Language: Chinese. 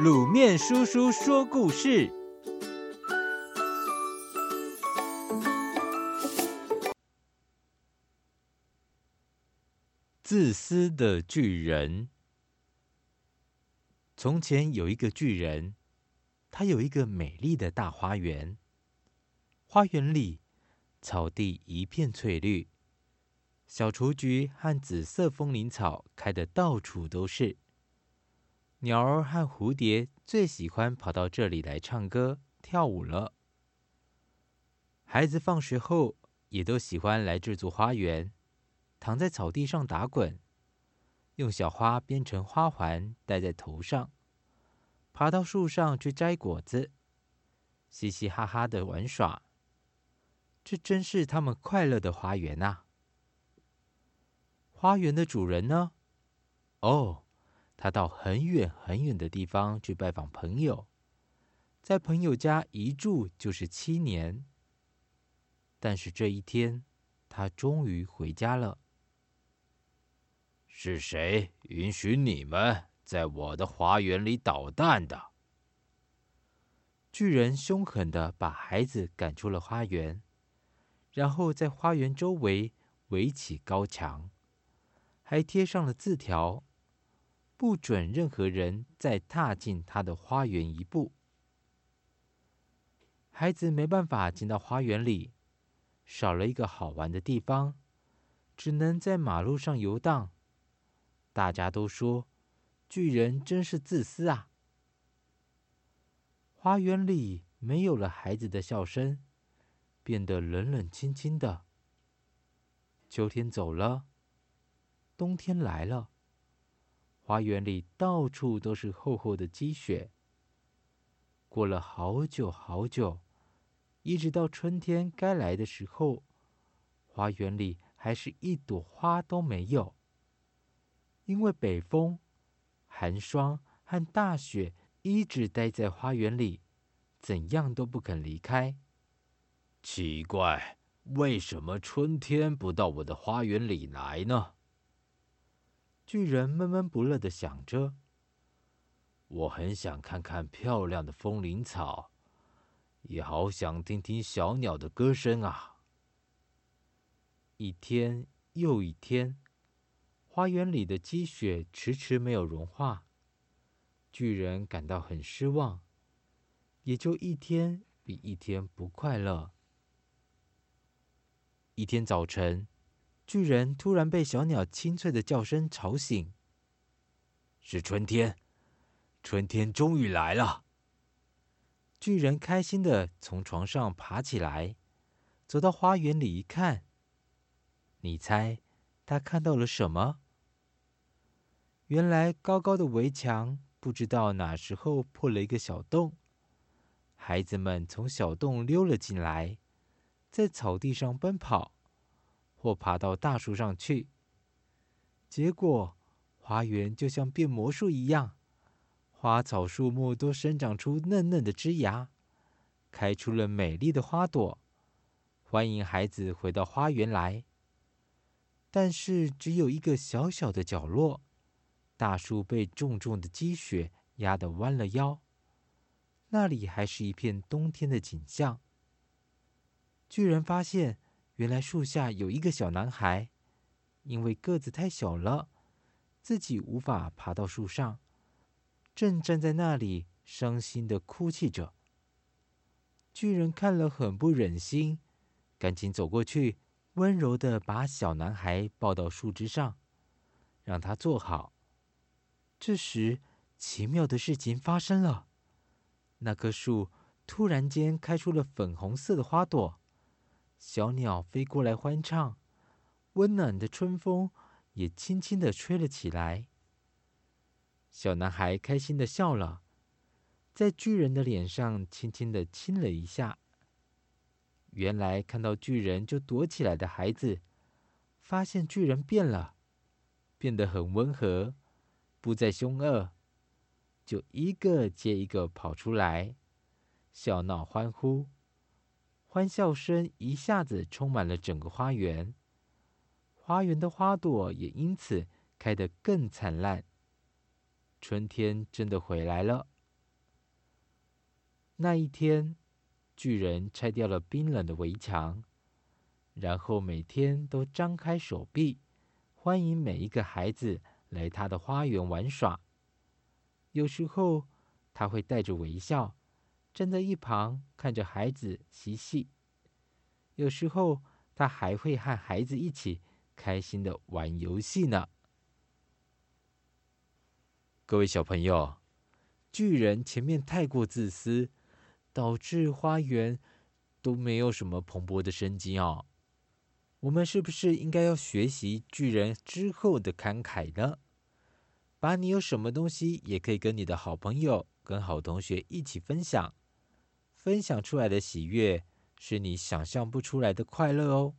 卤面叔叔说故事：自私的巨人。从前有一个巨人，他有一个美丽的大花园。花园里草地一片翠绿，小雏菊和紫色风铃草开的到处都是。鸟儿和蝴蝶最喜欢跑到这里来唱歌跳舞了。孩子放学后也都喜欢来这座花园，躺在草地上打滚，用小花编成花环戴在头上，爬到树上去摘果子，嘻嘻哈哈的玩耍。这真是他们快乐的花园啊！花园的主人呢？哦。他到很远很远的地方去拜访朋友，在朋友家一住就是七年。但是这一天，他终于回家了。是谁允许你们在我的花园里捣蛋的？巨人凶狠地把孩子赶出了花园，然后在花园周围围起高墙，还贴上了字条。不准任何人再踏进他的花园一步。孩子没办法进到花园里，少了一个好玩的地方，只能在马路上游荡。大家都说，巨人真是自私啊！花园里没有了孩子的笑声，变得冷冷清清的。秋天走了，冬天来了。花园里到处都是厚厚的积雪。过了好久好久，一直到春天该来的时候，花园里还是一朵花都没有。因为北风、寒霜和大雪一直待在花园里，怎样都不肯离开。奇怪，为什么春天不到我的花园里来呢？巨人闷闷不乐的想着：“我很想看看漂亮的风铃草，也好想听听小鸟的歌声啊！”一天又一天，花园里的积雪迟迟没有融化，巨人感到很失望，也就一天比一天不快乐。一天早晨，巨人突然被小鸟清脆的叫声吵醒。是春天，春天终于来了。巨人开心地从床上爬起来，走到花园里一看，你猜他看到了什么？原来高高的围墙不知道哪时候破了一个小洞，孩子们从小洞溜了进来，在草地上奔跑。或爬到大树上去，结果花园就像变魔术一样，花草树木都生长出嫩嫩的枝芽，开出了美丽的花朵，欢迎孩子回到花园来。但是只有一个小小的角落，大树被重重的积雪压得弯了腰，那里还是一片冬天的景象。巨人发现。原来树下有一个小男孩，因为个子太小了，自己无法爬到树上，正站在那里伤心地哭泣着。巨人看了很不忍心，赶紧走过去，温柔地把小男孩抱到树枝上，让他坐好。这时，奇妙的事情发生了，那棵树突然间开出了粉红色的花朵。小鸟飞过来欢唱，温暖的春风也轻轻的吹了起来。小男孩开心的笑了，在巨人的脸上轻轻的亲了一下。原来看到巨人就躲起来的孩子，发现巨人变了，变得很温和，不再凶恶，就一个接一个跑出来，笑闹欢呼。欢笑声一下子充满了整个花园，花园的花朵也因此开得更灿烂。春天真的回来了。那一天，巨人拆掉了冰冷的围墙，然后每天都张开手臂，欢迎每一个孩子来他的花园玩耍。有时候，他会带着微笑，站在一旁看着孩子嬉戏；有时候，他还会和孩子一起开心的玩游戏呢。各位小朋友，巨人前面太过自私，导致花园都没有什么蓬勃的生机哦。我们是不是应该要学习巨人之后的慷慨呢？把你有什么东西，也可以跟你的好朋友、跟好同学一起分享。分享出来的喜悦，是你想象不出来的快乐哦。